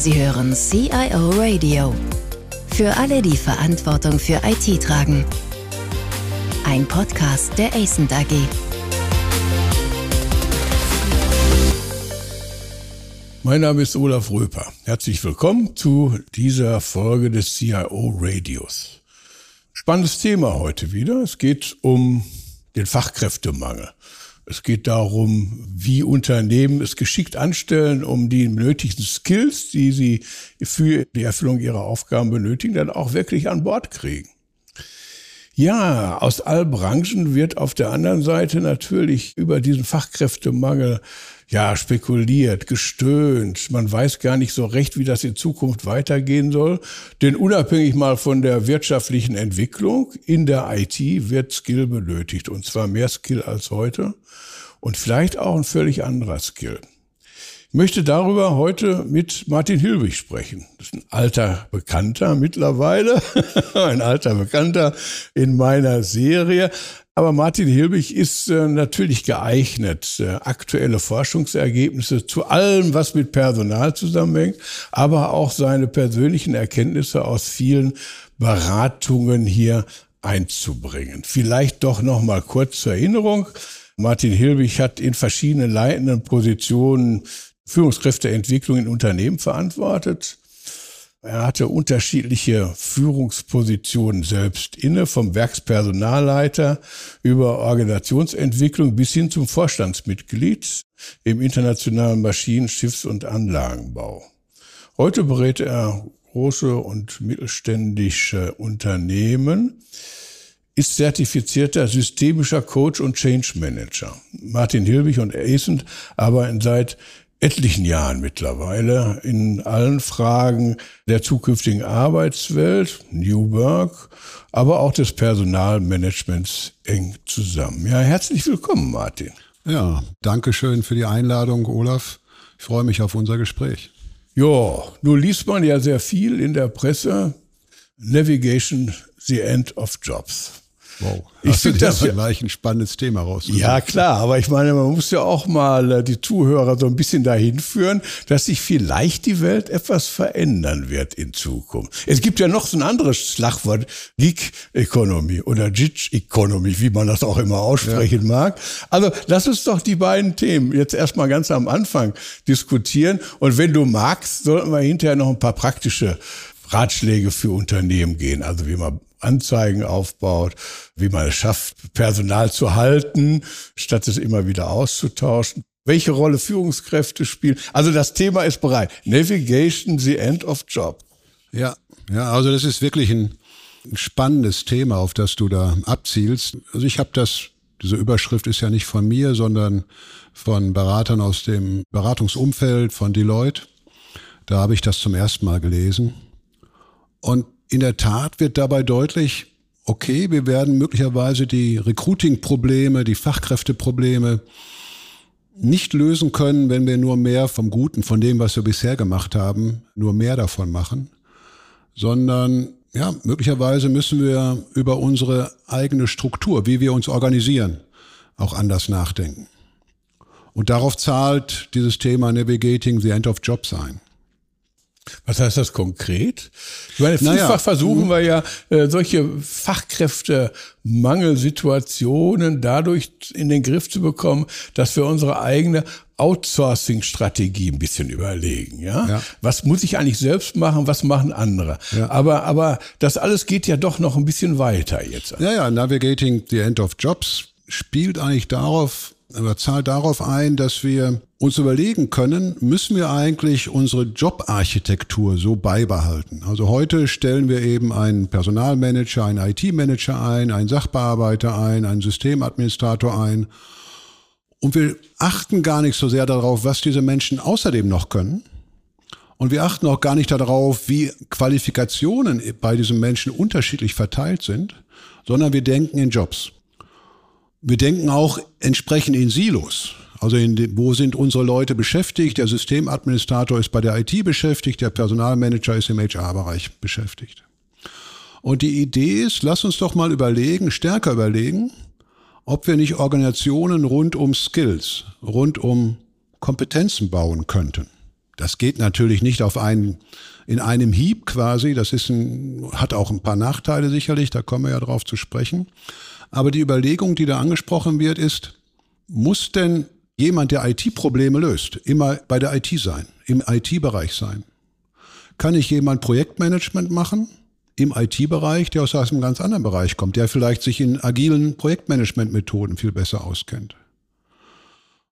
Sie hören CIO Radio. Für alle, die Verantwortung für IT tragen. Ein Podcast der ACENT AG. Mein Name ist Olaf Röper. Herzlich willkommen zu dieser Folge des CIO Radios. Spannendes Thema heute wieder. Es geht um den Fachkräftemangel. Es geht darum, wie Unternehmen es geschickt anstellen, um die benötigten Skills, die sie für die Erfüllung ihrer Aufgaben benötigen, dann auch wirklich an Bord kriegen. Ja, aus allen Branchen wird auf der anderen Seite natürlich über diesen Fachkräftemangel ja spekuliert, gestöhnt. Man weiß gar nicht so recht, wie das in Zukunft weitergehen soll. Denn unabhängig mal von der wirtschaftlichen Entwicklung in der IT wird Skill benötigt. Und zwar mehr Skill als heute. Und vielleicht auch ein völlig anderer Skill. Ich möchte darüber heute mit Martin Hilbig sprechen. Das ist ein alter Bekannter mittlerweile, ein alter Bekannter in meiner Serie. Aber Martin Hilbig ist äh, natürlich geeignet, äh, aktuelle Forschungsergebnisse zu allem, was mit Personal zusammenhängt, aber auch seine persönlichen Erkenntnisse aus vielen Beratungen hier einzubringen. Vielleicht doch noch mal kurz zur Erinnerung. Martin Hilbig hat in verschiedenen leitenden Positionen Führungskräfteentwicklung in Unternehmen verantwortet. Er hatte unterschiedliche Führungspositionen selbst inne, vom Werkspersonalleiter über Organisationsentwicklung bis hin zum Vorstandsmitglied im internationalen Maschinen-, Schiffs- und Anlagenbau. Heute berät er große und mittelständische Unternehmen, ist zertifizierter systemischer Coach und Change Manager. Martin Hilbig und Acent arbeiten seit etlichen Jahren mittlerweile in allen Fragen der zukünftigen Arbeitswelt, New Work, aber auch des Personalmanagements eng zusammen. Ja, herzlich willkommen, Martin. Ja, danke schön für die Einladung, Olaf. Ich freue mich auf unser Gespräch. Ja, nun liest man ja sehr viel in der Presse. Navigation, the end of jobs. Wow. Ich finde das ja gleich ein spannendes Thema raus. Ja, klar, aber ich meine, man muss ja auch mal äh, die Zuhörer so ein bisschen dahin führen, dass sich vielleicht die Welt etwas verändern wird in Zukunft. Es gibt ja noch so ein anderes Schlagwort, Geek Economy oder Gig Economy, wie man das auch immer aussprechen ja. mag. Also lass uns doch die beiden Themen jetzt erstmal ganz am Anfang diskutieren. Und wenn du magst, sollten wir hinterher noch ein paar praktische Ratschläge für Unternehmen gehen, also wie man Anzeigen aufbaut, wie man es schafft, Personal zu halten, statt es immer wieder auszutauschen. Welche Rolle Führungskräfte spielen. Also das Thema ist bereit. Navigation, the end of job. Ja, ja, also das ist wirklich ein spannendes Thema, auf das du da abzielst. Also ich habe das, diese Überschrift ist ja nicht von mir, sondern von Beratern aus dem Beratungsumfeld von Deloitte. Da habe ich das zum ersten Mal gelesen. Und in der Tat wird dabei deutlich, okay, wir werden möglicherweise die Recruiting-Probleme, die Fachkräfteprobleme nicht lösen können, wenn wir nur mehr vom Guten, von dem, was wir bisher gemacht haben, nur mehr davon machen, sondern ja, möglicherweise müssen wir über unsere eigene Struktur, wie wir uns organisieren, auch anders nachdenken. Und darauf zahlt dieses Thema Navigating the End of Jobs ein. Was heißt das konkret? Ich meine, vielfach naja. versuchen wir ja, äh, solche Fachkräftemangelsituationen dadurch in den Griff zu bekommen, dass wir unsere eigene Outsourcing-Strategie ein bisschen überlegen. Ja? ja? Was muss ich eigentlich selbst machen? Was machen andere? Ja. Aber, aber das alles geht ja doch noch ein bisschen weiter jetzt. Ja, ja, Navigating the End of Jobs spielt eigentlich darauf oder zahlt darauf ein, dass wir uns überlegen können, müssen wir eigentlich unsere Jobarchitektur so beibehalten. Also heute stellen wir eben einen Personalmanager, einen IT-Manager ein, einen Sachbearbeiter ein, einen Systemadministrator ein. Und wir achten gar nicht so sehr darauf, was diese Menschen außerdem noch können. Und wir achten auch gar nicht darauf, wie Qualifikationen bei diesen Menschen unterschiedlich verteilt sind, sondern wir denken in Jobs. Wir denken auch entsprechend in Silos. Also in, wo sind unsere Leute beschäftigt? Der Systemadministrator ist bei der IT beschäftigt, der Personalmanager ist im HR-Bereich beschäftigt. Und die Idee ist, lass uns doch mal überlegen, stärker überlegen, ob wir nicht Organisationen rund um Skills, rund um Kompetenzen bauen könnten. Das geht natürlich nicht auf einen, in einem Hieb quasi. Das ist ein, hat auch ein paar Nachteile sicherlich. Da kommen wir ja drauf zu sprechen. Aber die Überlegung, die da angesprochen wird, ist, muss denn jemand, der IT-Probleme löst, immer bei der IT sein, im IT-Bereich sein? Kann ich jemand Projektmanagement machen im IT-Bereich, der aus einem ganz anderen Bereich kommt, der vielleicht sich in agilen Projektmanagement-Methoden viel besser auskennt?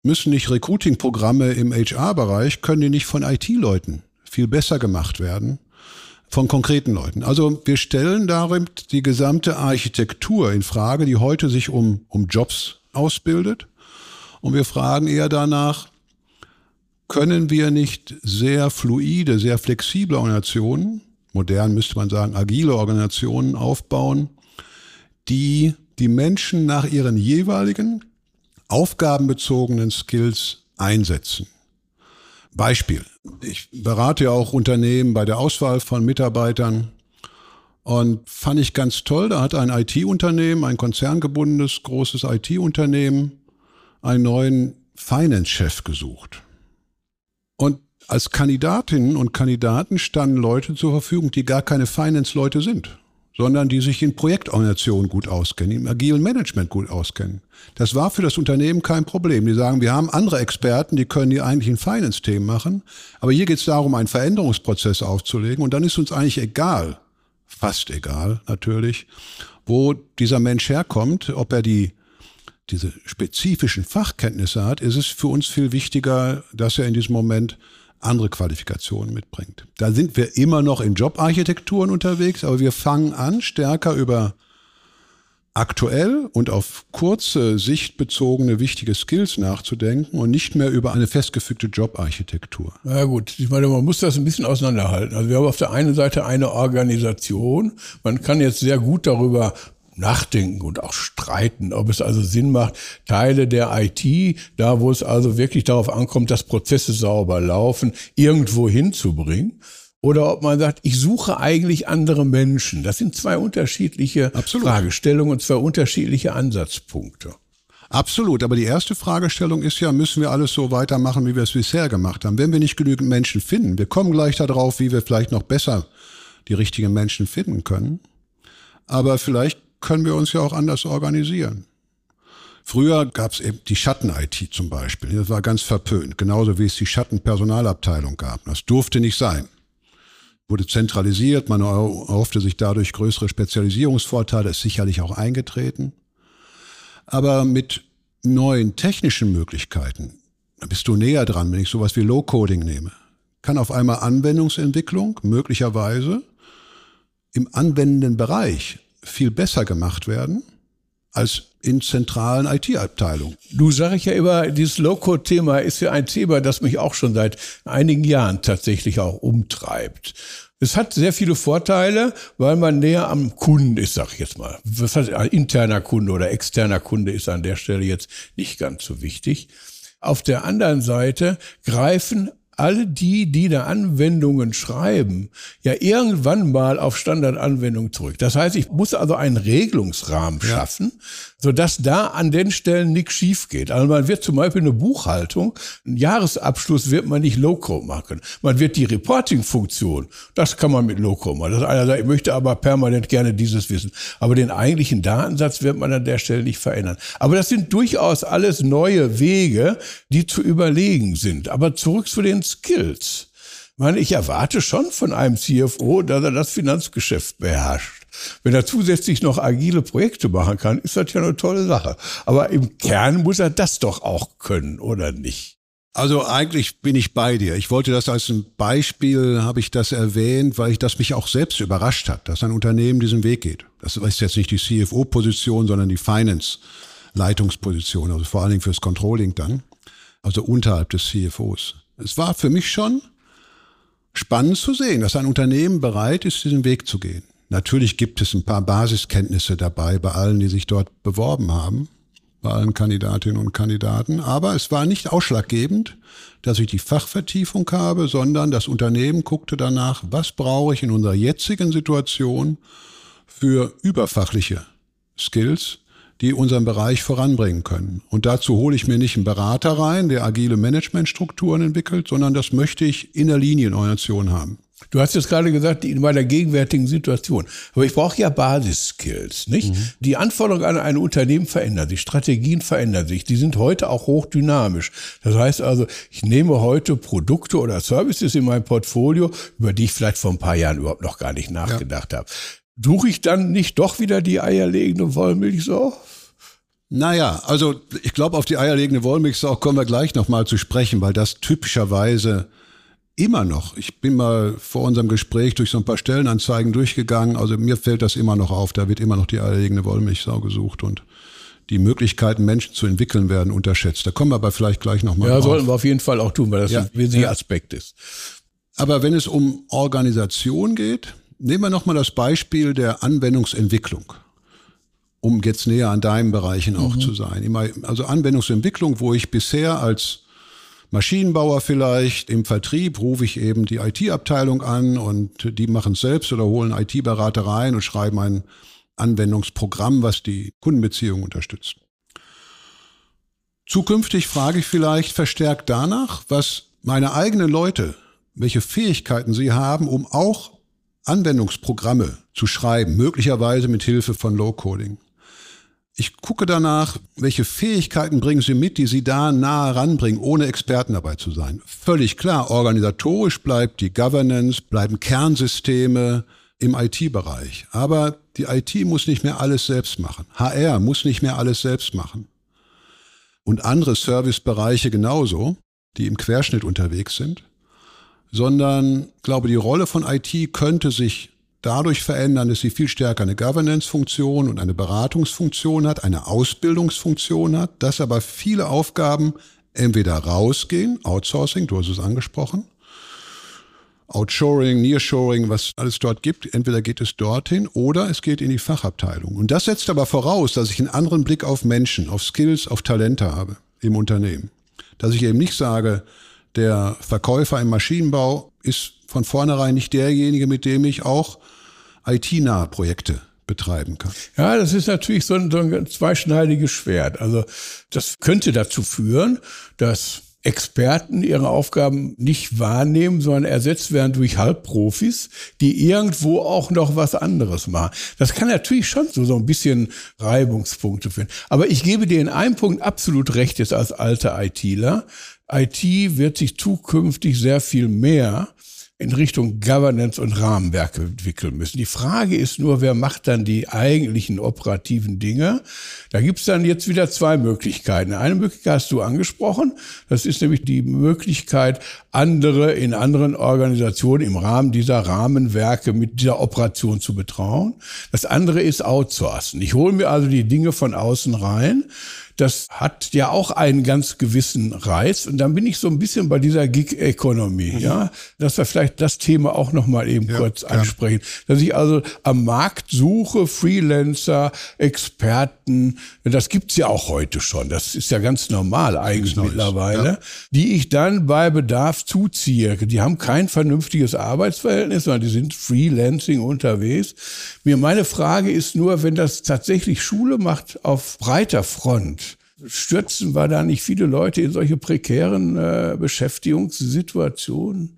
müssen nicht Recruiting-Programme im HR-Bereich, können die nicht von IT-Leuten viel besser gemacht werden, von konkreten Leuten. Also wir stellen darin die gesamte Architektur in Frage, die heute sich um, um Jobs ausbildet. Und wir fragen eher danach, können wir nicht sehr fluide, sehr flexible Organisationen, modern müsste man sagen, agile Organisationen aufbauen, die die Menschen nach ihren jeweiligen aufgabenbezogenen Skills einsetzen. Beispiel. Ich berate ja auch Unternehmen bei der Auswahl von Mitarbeitern und fand ich ganz toll. Da hat ein IT-Unternehmen, ein konzerngebundenes großes IT-Unternehmen, einen neuen Finance-Chef gesucht. Und als Kandidatinnen und Kandidaten standen Leute zur Verfügung, die gar keine Finance-Leute sind sondern die sich in Projektorganisationen gut auskennen, im agilen Management gut auskennen. Das war für das Unternehmen kein Problem. Die sagen, wir haben andere Experten, die können die eigentlich ein Finance-Themen machen, aber hier geht es darum, einen Veränderungsprozess aufzulegen und dann ist uns eigentlich egal, fast egal natürlich, wo dieser Mensch herkommt, ob er die diese spezifischen Fachkenntnisse hat, ist es für uns viel wichtiger, dass er in diesem Moment andere Qualifikationen mitbringt. Da sind wir immer noch in Jobarchitekturen unterwegs, aber wir fangen an, stärker über aktuell und auf kurze Sicht bezogene wichtige Skills nachzudenken und nicht mehr über eine festgefügte Jobarchitektur. Na gut, ich meine, man muss das ein bisschen auseinanderhalten. Also wir haben auf der einen Seite eine Organisation. Man kann jetzt sehr gut darüber nachdenken und auch streiten, ob es also Sinn macht, Teile der IT, da wo es also wirklich darauf ankommt, dass Prozesse sauber laufen, irgendwo hinzubringen. Oder ob man sagt, ich suche eigentlich andere Menschen. Das sind zwei unterschiedliche Absolut. Fragestellungen und zwei unterschiedliche Ansatzpunkte. Absolut, aber die erste Fragestellung ist ja, müssen wir alles so weitermachen, wie wir es bisher gemacht haben? Wenn wir nicht genügend Menschen finden, wir kommen gleich darauf, wie wir vielleicht noch besser die richtigen Menschen finden können. Aber vielleicht können wir uns ja auch anders organisieren. Früher gab es eben die Schatten-IT zum Beispiel. Das war ganz verpönt, genauso wie es die Schatten-Personalabteilung gab. Das durfte nicht sein. Wurde zentralisiert, man erhoffte sich dadurch größere Spezialisierungsvorteile, ist sicherlich auch eingetreten. Aber mit neuen technischen Möglichkeiten, da bist du näher dran, wenn ich sowas wie Low-Coding nehme, kann auf einmal Anwendungsentwicklung möglicherweise im anwendenden Bereich viel besser gemacht werden als in zentralen IT-Abteilungen. Du sag ich ja immer, dieses Low-Code-Thema ist ja ein Thema, das mich auch schon seit einigen Jahren tatsächlich auch umtreibt. Es hat sehr viele Vorteile, weil man näher am Kunden ist, sag ich jetzt mal. Was heißt interner Kunde oder externer Kunde ist an der Stelle jetzt nicht ganz so wichtig. Auf der anderen Seite greifen alle die, die da Anwendungen schreiben, ja irgendwann mal auf Standardanwendungen zurück. Das heißt, ich muss also einen Regelungsrahmen schaffen. Sodass da an den Stellen nichts schief geht. Also man wird zum Beispiel eine Buchhaltung, einen Jahresabschluss wird man nicht Low-Code machen. Man wird die Reporting-Funktion, das kann man mit Low-Code machen. Das einer sagt, ich möchte aber permanent gerne dieses wissen. Aber den eigentlichen Datensatz wird man an der Stelle nicht verändern. Aber das sind durchaus alles neue Wege, die zu überlegen sind. Aber zurück zu den Skills. Ich meine, ich erwarte schon von einem CFO, dass er das Finanzgeschäft beherrscht. Wenn er zusätzlich noch agile Projekte machen kann, ist das ja eine tolle Sache. Aber im Kern muss er das doch auch können, oder nicht? Also eigentlich bin ich bei dir. Ich wollte das als ein Beispiel, habe ich das erwähnt, weil ich das mich auch selbst überrascht hat, dass ein Unternehmen diesen Weg geht. Das ist jetzt nicht die CFO-Position, sondern die Finance-Leitungsposition, also vor allen Dingen fürs Controlling dann, also unterhalb des CFOs. Es war für mich schon spannend zu sehen, dass ein Unternehmen bereit ist, diesen Weg zu gehen. Natürlich gibt es ein paar Basiskenntnisse dabei bei allen, die sich dort beworben haben, bei allen Kandidatinnen und Kandidaten. Aber es war nicht ausschlaggebend, dass ich die Fachvertiefung habe, sondern das Unternehmen guckte danach, was brauche ich in unserer jetzigen Situation für überfachliche Skills, die unseren Bereich voranbringen können. Und dazu hole ich mir nicht einen Berater rein, der agile Managementstrukturen entwickelt, sondern das möchte ich in der Linienorganisation haben. Du hast jetzt gerade gesagt, in meiner gegenwärtigen Situation. Aber ich brauche ja Basisskills, nicht? Mhm. Die Anforderungen an ein Unternehmen verändern sich, Strategien verändern sich. Die sind heute auch hochdynamisch. Das heißt also, ich nehme heute Produkte oder Services in mein Portfolio, über die ich vielleicht vor ein paar Jahren überhaupt noch gar nicht nachgedacht ja. habe. Suche ich dann nicht doch wieder die eierlegende Wollmilchsau? Naja, also ich glaube, auf die eierlegende Wollmilchsau kommen wir gleich nochmal zu sprechen, weil das typischerweise immer noch. Ich bin mal vor unserem Gespräch durch so ein paar Stellenanzeigen durchgegangen. Also mir fällt das immer noch auf. Da wird immer noch die eierlegende Wollmilchsau gesucht und die Möglichkeiten, Menschen zu entwickeln, werden unterschätzt. Da kommen wir aber vielleicht gleich nochmal Ja, drauf. sollten wir auf jeden Fall auch tun, weil das ja, ein wesentlicher ja. Aspekt ist. Aber wenn es um Organisation geht, nehmen wir nochmal das Beispiel der Anwendungsentwicklung um jetzt näher an deinen Bereichen auch mhm. zu sein. Also Anwendungsentwicklung, wo ich bisher als Maschinenbauer vielleicht. Im Vertrieb rufe ich eben die IT-Abteilung an und die machen es selbst oder holen IT-Berater rein und schreiben ein Anwendungsprogramm, was die Kundenbeziehung unterstützt. Zukünftig frage ich vielleicht verstärkt danach, was meine eigenen Leute, welche Fähigkeiten sie haben, um auch Anwendungsprogramme zu schreiben, möglicherweise mit Hilfe von Low-Coding. Ich gucke danach, welche Fähigkeiten bringen Sie mit, die Sie da nahe ranbringen, ohne Experten dabei zu sein. Völlig klar, organisatorisch bleibt die Governance, bleiben Kernsysteme im IT-Bereich. Aber die IT muss nicht mehr alles selbst machen. HR muss nicht mehr alles selbst machen. Und andere Servicebereiche genauso, die im Querschnitt unterwegs sind. Sondern, glaube, die Rolle von IT könnte sich dadurch verändern, dass sie viel stärker eine Governance-Funktion und eine Beratungsfunktion hat, eine Ausbildungsfunktion hat, dass aber viele Aufgaben entweder rausgehen, Outsourcing, du hast es angesprochen, Outshoring, Nearshoring, was alles dort gibt. Entweder geht es dorthin oder es geht in die Fachabteilung. Und das setzt aber voraus, dass ich einen anderen Blick auf Menschen, auf Skills, auf Talente habe im Unternehmen. Dass ich eben nicht sage, der Verkäufer im Maschinenbau ist von vornherein nicht derjenige, mit dem ich auch IT-nahe Projekte betreiben kann. Ja, das ist natürlich so ein, so ein zweischneidiges Schwert. Also das könnte dazu führen, dass Experten ihre Aufgaben nicht wahrnehmen, sondern ersetzt werden durch Halbprofis, die irgendwo auch noch was anderes machen. Das kann natürlich schon so, so ein bisschen Reibungspunkte führen. Aber ich gebe dir in einem Punkt absolut recht jetzt als alter ITler. IT wird sich zukünftig sehr viel mehr in Richtung Governance und Rahmenwerke entwickeln müssen. Die Frage ist nur, wer macht dann die eigentlichen operativen Dinge? Da gibt's dann jetzt wieder zwei Möglichkeiten. Eine Möglichkeit hast du angesprochen, das ist nämlich die Möglichkeit, andere in anderen Organisationen im Rahmen dieser Rahmenwerke mit dieser Operation zu betrauen. Das andere ist Outsourcen. Ich hole mir also die Dinge von außen rein das hat ja auch einen ganz gewissen Reiz. Und dann bin ich so ein bisschen bei dieser Gig-Economy, mhm. ja, dass wir vielleicht das Thema auch noch mal eben ja, kurz ansprechen. Dass ich also am Markt suche, Freelancer, Experten, das gibt's ja auch heute schon. Das ist ja ganz normal eigentlich mittlerweile, ja. die ich dann bei Bedarf zuziehe. Die haben kein vernünftiges Arbeitsverhältnis, sondern die sind Freelancing unterwegs. Mir meine Frage ist nur, wenn das tatsächlich Schule macht auf breiter Front, stürzen wir da nicht viele Leute in solche prekären äh, Beschäftigungssituationen?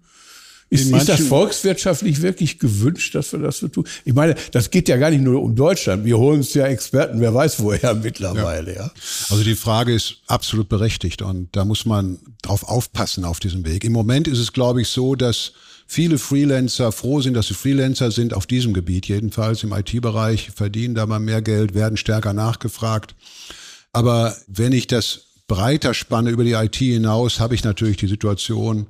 Ist, ist das volkswirtschaftlich wirklich gewünscht, dass wir das so tun? Ich meine, das geht ja gar nicht nur um Deutschland. Wir holen uns ja Experten, wer weiß woher mittlerweile, ja. ja. Also die Frage ist absolut berechtigt und da muss man drauf aufpassen auf diesem Weg. Im Moment ist es, glaube ich, so, dass viele Freelancer froh sind, dass sie Freelancer sind, auf diesem Gebiet jedenfalls im IT-Bereich, verdienen da mal mehr Geld, werden stärker nachgefragt. Aber wenn ich das breiter spanne über die IT hinaus, habe ich natürlich die Situation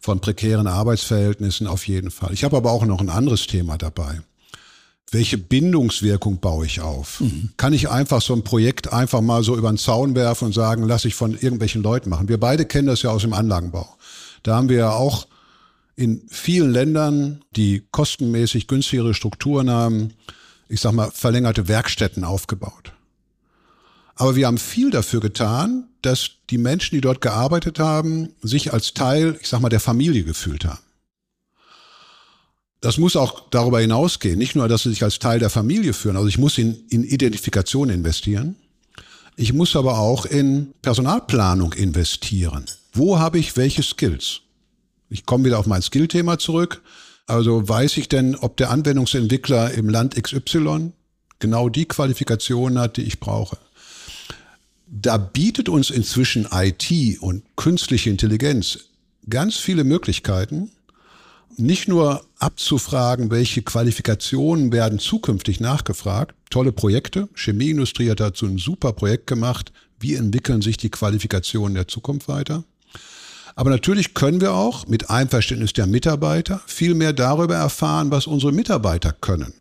von prekären Arbeitsverhältnissen auf jeden Fall. Ich habe aber auch noch ein anderes Thema dabei. Welche Bindungswirkung baue ich auf? Mhm. Kann ich einfach so ein Projekt einfach mal so über den Zaun werfen und sagen, lass ich von irgendwelchen Leuten machen? Wir beide kennen das ja aus dem Anlagenbau. Da haben wir ja auch in vielen Ländern, die kostenmäßig günstigere Strukturen haben, ich sag mal, verlängerte Werkstätten aufgebaut. Aber wir haben viel dafür getan, dass die Menschen, die dort gearbeitet haben, sich als Teil, ich sag mal, der Familie gefühlt haben. Das muss auch darüber hinausgehen. Nicht nur, dass sie sich als Teil der Familie führen. Also ich muss in, in Identifikation investieren. Ich muss aber auch in Personalplanung investieren. Wo habe ich welche Skills? Ich komme wieder auf mein Skill-Thema zurück. Also weiß ich denn, ob der Anwendungsentwickler im Land XY genau die Qualifikation hat, die ich brauche? Da bietet uns inzwischen IT und künstliche Intelligenz ganz viele Möglichkeiten, nicht nur abzufragen, welche Qualifikationen werden zukünftig nachgefragt. Tolle Projekte. Chemieindustrie hat dazu ein super Projekt gemacht. Wie entwickeln sich die Qualifikationen der Zukunft weiter? Aber natürlich können wir auch mit Einverständnis der Mitarbeiter viel mehr darüber erfahren, was unsere Mitarbeiter können.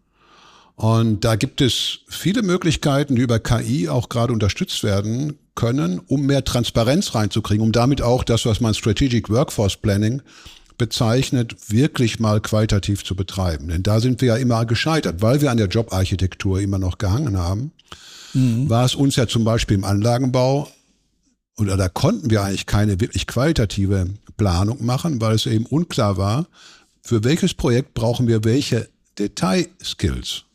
Und da gibt es viele Möglichkeiten, die über KI auch gerade unterstützt werden können, um mehr Transparenz reinzukriegen, um damit auch das, was man Strategic Workforce Planning bezeichnet, wirklich mal qualitativ zu betreiben. Denn da sind wir ja immer gescheitert, weil wir an der Jobarchitektur immer noch gehangen haben. Mhm. War es uns ja zum Beispiel im Anlagenbau oder da konnten wir eigentlich keine wirklich qualitative Planung machen, weil es eben unklar war, für welches Projekt brauchen wir welche Detailskills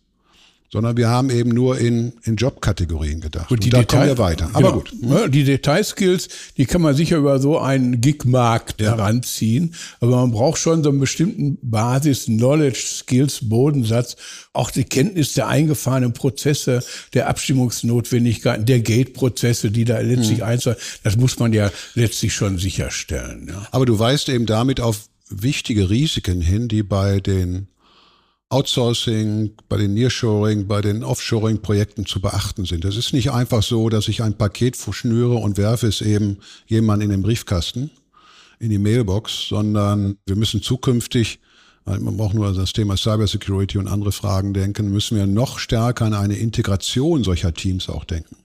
sondern wir haben eben nur in, in Jobkategorien gedacht. Und, die und da Detail, kommen wir weiter. Aber genau, gut. Ja, die Detailskills, die kann man sicher über so einen Gigmarkt ja. heranziehen. Aber man braucht schon so einen bestimmten Basis, Knowledge, Skills, Bodensatz, auch die Kenntnis der eingefahrenen Prozesse, der Abstimmungsnotwendigkeiten, der Gate-Prozesse, die da letztlich mhm. einzeln, das muss man ja letztlich schon sicherstellen. Ja. Aber du weißt eben damit auf wichtige Risiken hin, die bei den Outsourcing, bei den Nearshoring, bei den Offshoring-Projekten zu beachten sind. Es ist nicht einfach so, dass ich ein Paket schnüre und werfe es eben jemand in den Briefkasten, in die Mailbox, sondern wir müssen zukünftig, man braucht nur das Thema Cybersecurity und andere Fragen denken, müssen wir noch stärker an eine Integration solcher Teams auch denken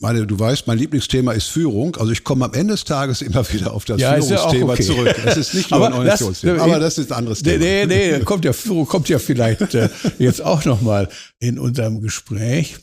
meine, du weißt, mein Lieblingsthema ist Führung. Also ich komme am Ende des Tages immer wieder auf das ja, Führungsthema ja okay. zurück. Es ist nicht nur ein Organisationsthema, aber das ist ein anderes Thema. Nee, nee, kommt ja Führung kommt ja vielleicht äh, jetzt auch nochmal in unserem Gespräch.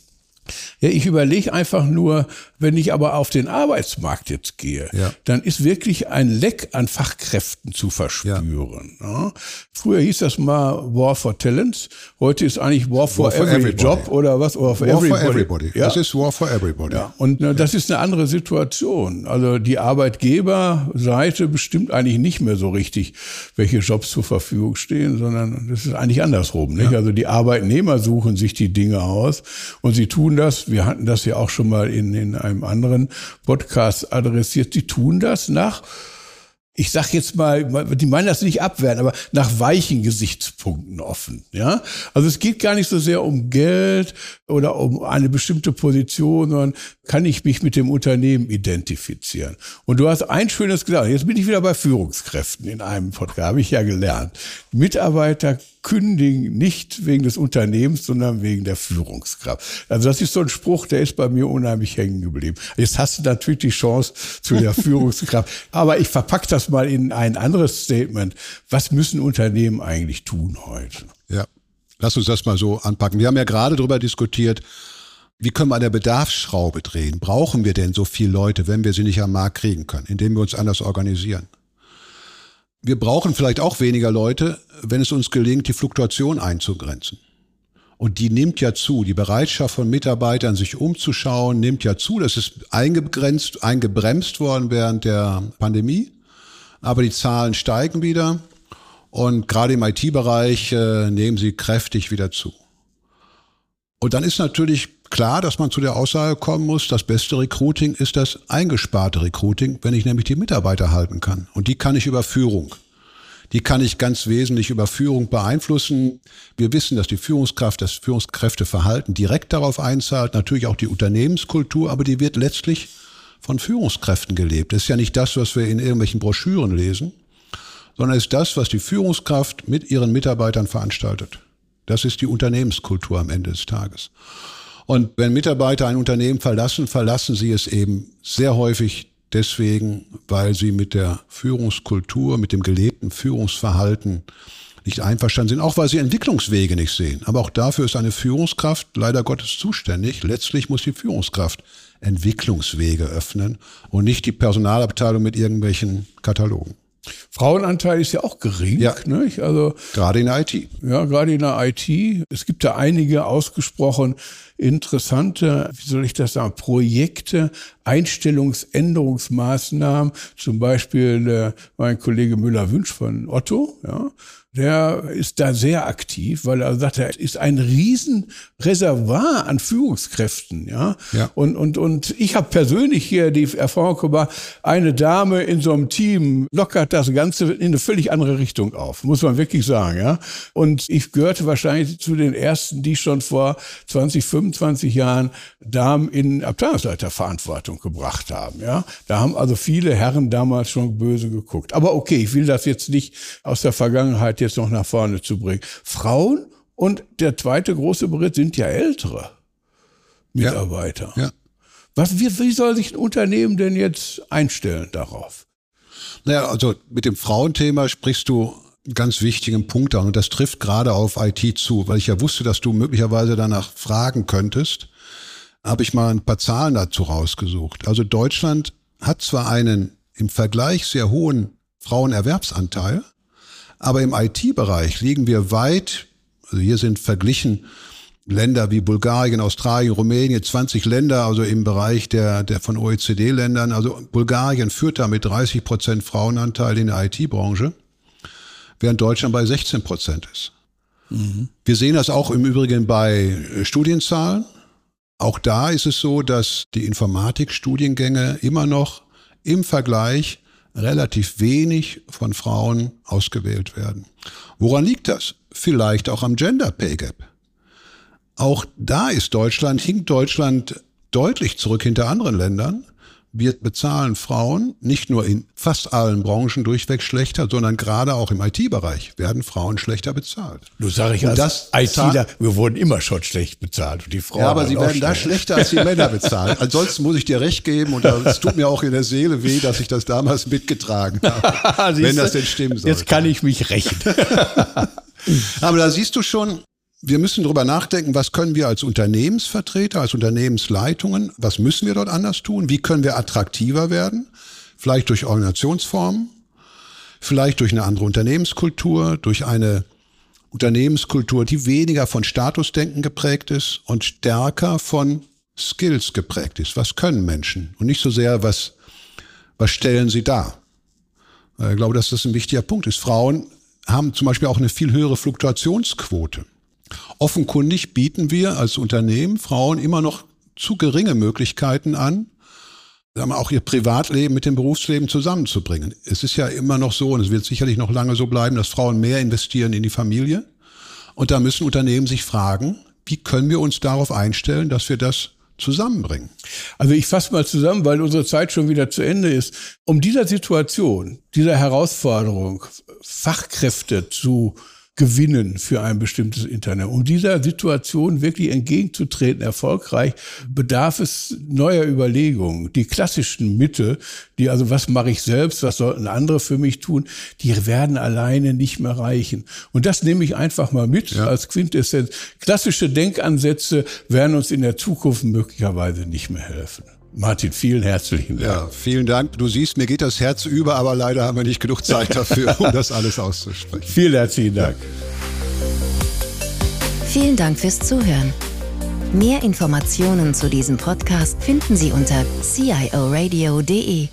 Ja, ich überlege einfach nur, wenn ich aber auf den Arbeitsmarkt jetzt gehe, ja. dann ist wirklich ein Leck an Fachkräften zu verspüren. Ja. Ja. Früher hieß das mal War for Talents, heute ist eigentlich War for, War for every everybody. Job oder was? War for War everybody. For everybody. Das ist War for Everybody. Und na, das ist eine andere Situation. Also die Arbeitgeberseite bestimmt eigentlich nicht mehr so richtig, welche Jobs zur Verfügung stehen, sondern das ist eigentlich andersrum. Nicht? Also die Arbeitnehmer suchen sich die Dinge aus und sie tun das, wir hatten das ja auch schon mal in, in einem anderen Podcast adressiert, die tun das nach ich sag jetzt mal, die meinen das nicht abwehren, aber nach weichen Gesichtspunkten offen. Ja, also es geht gar nicht so sehr um Geld oder um eine bestimmte Position, sondern kann ich mich mit dem Unternehmen identifizieren. Und du hast ein schönes gesagt. Jetzt bin ich wieder bei Führungskräften in einem Podcast, habe ich ja gelernt. Mitarbeiter kündigen nicht wegen des Unternehmens, sondern wegen der Führungskraft. Also das ist so ein Spruch, der ist bei mir unheimlich hängen geblieben. Jetzt hast du natürlich die Chance zu der Führungskraft. Aber ich verpacke das mal in ein anderes Statement. Was müssen Unternehmen eigentlich tun heute? Ja, lass uns das mal so anpacken. Wir haben ja gerade darüber diskutiert, wie können wir an der Bedarfsschraube drehen? Brauchen wir denn so viele Leute, wenn wir sie nicht am Markt kriegen können, indem wir uns anders organisieren? Wir brauchen vielleicht auch weniger Leute, wenn es uns gelingt, die Fluktuation einzugrenzen. Und die nimmt ja zu. Die Bereitschaft von Mitarbeitern, sich umzuschauen, nimmt ja zu. Das ist eingegrenzt, eingebremst worden während der Pandemie. Aber die Zahlen steigen wieder. Und gerade im IT-Bereich äh, nehmen sie kräftig wieder zu. Und dann ist natürlich klar, dass man zu der Aussage kommen muss, das beste Recruiting ist das eingesparte Recruiting, wenn ich nämlich die Mitarbeiter halten kann. Und die kann ich über Führung. Die kann ich ganz wesentlich über Führung beeinflussen. Wir wissen, dass die Führungskraft, das Führungskräfteverhalten direkt darauf einzahlt, natürlich auch die Unternehmenskultur, aber die wird letztlich von Führungskräften gelebt. Das ist ja nicht das, was wir in irgendwelchen Broschüren lesen, sondern ist das, was die Führungskraft mit ihren Mitarbeitern veranstaltet. Das ist die Unternehmenskultur am Ende des Tages. Und wenn Mitarbeiter ein Unternehmen verlassen, verlassen sie es eben sehr häufig deswegen, weil sie mit der Führungskultur, mit dem gelebten Führungsverhalten nicht einverstanden sind, auch weil sie Entwicklungswege nicht sehen. Aber auch dafür ist eine Führungskraft leider Gottes zuständig. Letztlich muss die Führungskraft Entwicklungswege öffnen und nicht die Personalabteilung mit irgendwelchen Katalogen. Frauenanteil ist ja auch gering. Ja. Nicht? Also, gerade in der IT. Ja, gerade in der IT. Es gibt da einige ausgesprochen interessante, wie soll ich das sagen, Projekte, Einstellungsänderungsmaßnahmen. Zum Beispiel äh, mein Kollege Müller-Wünsch von Otto, ja, der ist da sehr aktiv, weil er sagt, er ist ein Riesenreservoir an Führungskräften, ja. ja. Und, und, und ich habe persönlich hier die Erfahrung gemacht, eine Dame in so einem Team lockert das Ganze in eine völlig andere Richtung auf, muss man wirklich sagen, ja. Und ich gehörte wahrscheinlich zu den ersten, die schon vor 20, 25 Jahren Damen in Abteilungsleiterverantwortung gebracht haben, ja. Da haben also viele Herren damals schon böse geguckt. Aber okay, ich will das jetzt nicht aus der Vergangenheit jetzt noch nach vorne zu bringen. Frauen und der zweite große Bericht sind ja ältere Mitarbeiter. Ja. ja. Was, wie, wie soll sich ein Unternehmen denn jetzt einstellen darauf? Naja, also mit dem Frauenthema sprichst du ganz wichtigen Punkt an und das trifft gerade auf IT zu, weil ich ja wusste, dass du möglicherweise danach fragen könntest, habe ich mal ein paar Zahlen dazu rausgesucht. Also Deutschland hat zwar einen im Vergleich sehr hohen Frauenerwerbsanteil, aber im IT-Bereich liegen wir weit, also hier sind verglichen Länder wie Bulgarien, Australien, Rumänien, 20 Länder, also im Bereich der, der von OECD-Ländern. Also Bulgarien führt da mit 30 Prozent Frauenanteil in der IT-Branche, während Deutschland bei 16 Prozent ist. Mhm. Wir sehen das auch im Übrigen bei Studienzahlen. Auch da ist es so, dass die Informatikstudiengänge immer noch im Vergleich relativ wenig von Frauen ausgewählt werden. Woran liegt das? Vielleicht auch am Gender Pay Gap. Auch da ist Deutschland, hinkt Deutschland deutlich zurück hinter anderen Ländern. Wir bezahlen Frauen nicht nur in fast allen Branchen durchweg schlechter, sondern gerade auch im IT-Bereich werden Frauen schlechter bezahlt. Du sag ich und als ITler, wir wurden immer schon schlecht bezahlt. Und die Frauen ja, aber sie werden da schlechter als die Männer bezahlt. Ansonsten muss ich dir recht geben und es tut mir auch in der Seele weh, dass ich das damals mitgetragen habe. wenn das denn stimmen soll. Jetzt kann ich mich rächen. aber da siehst du schon, wir müssen darüber nachdenken, was können wir als Unternehmensvertreter, als Unternehmensleitungen, was müssen wir dort anders tun? Wie können wir attraktiver werden? Vielleicht durch Organisationsformen, vielleicht durch eine andere Unternehmenskultur, durch eine Unternehmenskultur, die weniger von Statusdenken geprägt ist und stärker von Skills geprägt ist. Was können Menschen? Und nicht so sehr, was, was stellen sie dar? Ich glaube, dass das ein wichtiger Punkt ist. Frauen haben zum Beispiel auch eine viel höhere Fluktuationsquote. Offenkundig bieten wir als Unternehmen Frauen immer noch zu geringe Möglichkeiten an, auch ihr Privatleben mit dem Berufsleben zusammenzubringen. Es ist ja immer noch so, und es wird sicherlich noch lange so bleiben, dass Frauen mehr investieren in die Familie. Und da müssen Unternehmen sich fragen, wie können wir uns darauf einstellen, dass wir das zusammenbringen? Also ich fasse mal zusammen, weil unsere Zeit schon wieder zu Ende ist. Um dieser Situation, dieser Herausforderung, Fachkräfte zu gewinnen für ein bestimmtes Internet. Um dieser Situation wirklich entgegenzutreten, erfolgreich, bedarf es neuer Überlegungen. Die klassischen Mittel, die also was mache ich selbst, was sollten andere für mich tun, die werden alleine nicht mehr reichen. Und das nehme ich einfach mal mit ja. als Quintessenz. Klassische Denkansätze werden uns in der Zukunft möglicherweise nicht mehr helfen. Martin, vielen herzlichen Dank. Ja, vielen Dank. Du siehst, mir geht das Herz über, aber leider haben wir nicht genug Zeit dafür, um das alles auszusprechen. Vielen herzlichen Dank. Vielen Dank fürs Zuhören. Mehr Informationen zu diesem Podcast finden Sie unter cioradio.de.